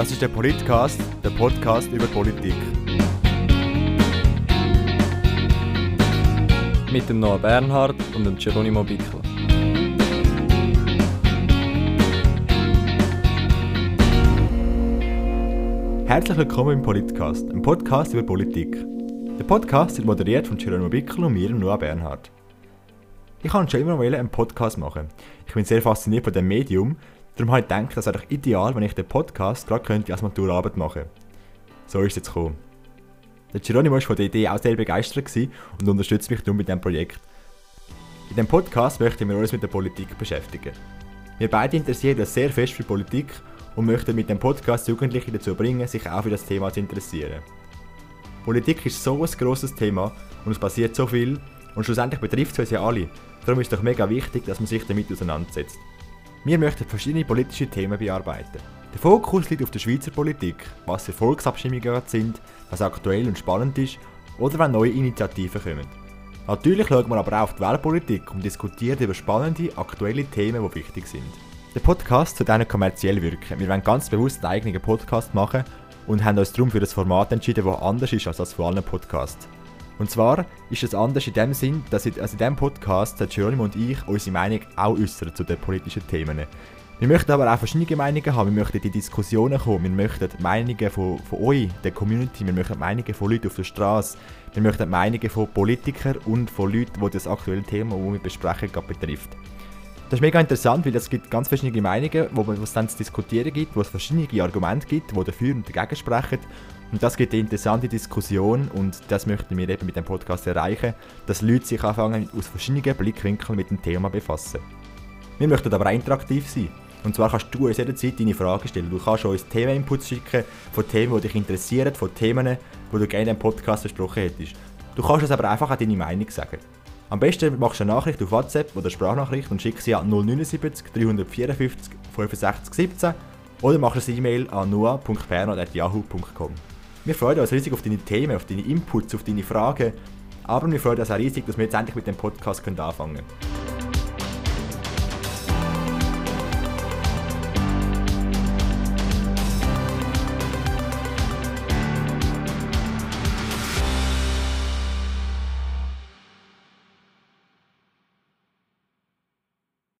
Das ist der Politcast, der Podcast über Politik. Mit dem Noah Bernhard und dem Geronimo Bickler. Herzlich willkommen im Politcast, einem Podcast über Politik. Der Podcast wird moderiert von Geronimo Bickler und mir, Noah Bernhard. Ich wollte schon immer mal einen Podcast machen. Ich bin sehr fasziniert von dem Medium, darum habe ich gedacht, das wäre ideal, wenn ich den Podcast gerade könnte als Maturarbeit machen So ist es jetzt gekommen. Der Geronimo war von der Idee auch sehr begeistert und unterstützt mich darum mit diesem Projekt. In diesem Podcast möchten wir uns mit der Politik beschäftigen. Wir beide interessieren uns sehr fest für Politik und möchten mit dem Podcast Jugendliche dazu bringen, sich auch für das Thema zu interessieren. Politik ist so ein grosses Thema und es passiert so viel und schlussendlich betrifft es uns ja alle. Darum ist es doch mega wichtig, dass man sich damit auseinandersetzt. Wir möchten verschiedene politische Themen bearbeiten. Der Fokus liegt auf der Schweizer Politik, was für Volksabstimmungen sind, was aktuell und spannend ist oder wenn neue Initiativen kommen. Natürlich schaut man aber auch auf die Weltpolitik und diskutiert über spannende, aktuelle Themen, die wichtig sind. Der Podcast soll auch kommerziell wirken. Wir wollen ganz bewusst einen eigenen Podcast machen und haben uns darum für das Format entschieden, das anders ist als das von allen Podcasts. Und zwar ist es anders in dem Sinn, dass in, also in diesem Podcast Geronimo und ich unsere Meinung auch äußern zu den politischen Themen. Wir möchten aber auch verschiedene Meinungen haben, wir möchten in die Diskussionen kommen, wir möchten Meinungen von, von euch, der Community, wir möchten Meinungen von Leuten auf der Straße, wir möchten Meinungen von Politikern und von Leuten, die das aktuelle Thema, das wir besprechen, betrifft. Das ist mega interessant, weil es gibt ganz verschiedene Meinungen, wo es dann zu diskutieren gibt, wo es verschiedene Argumente gibt, die dafür und dagegen sprechen. Und das gibt eine interessante Diskussion und das möchten wir eben mit dem Podcast erreichen, dass Leute sich anfangen aus verschiedenen Blickwinkeln mit dem Thema befassen. Wir möchten aber interaktiv sein. Und zwar kannst du uns jederzeit deine Fragen stellen. Du kannst uns Themeninputs schicken von Themen, die dich interessieren, von Themen, die du gerne im Podcast besprochen hättest. Du kannst uns aber einfach auch deine Meinung sagen. Am besten machst du eine Nachricht auf WhatsApp oder Sprachnachricht und schickst sie an 079 354 65 17 oder machst eine E-Mail an noah.bernhard.yahoo.com. Wir freuen uns riesig auf deine Themen, auf deine Inputs, auf deine Fragen, aber wir freuen uns auch riesig, dass wir jetzt endlich mit dem Podcast anfangen können.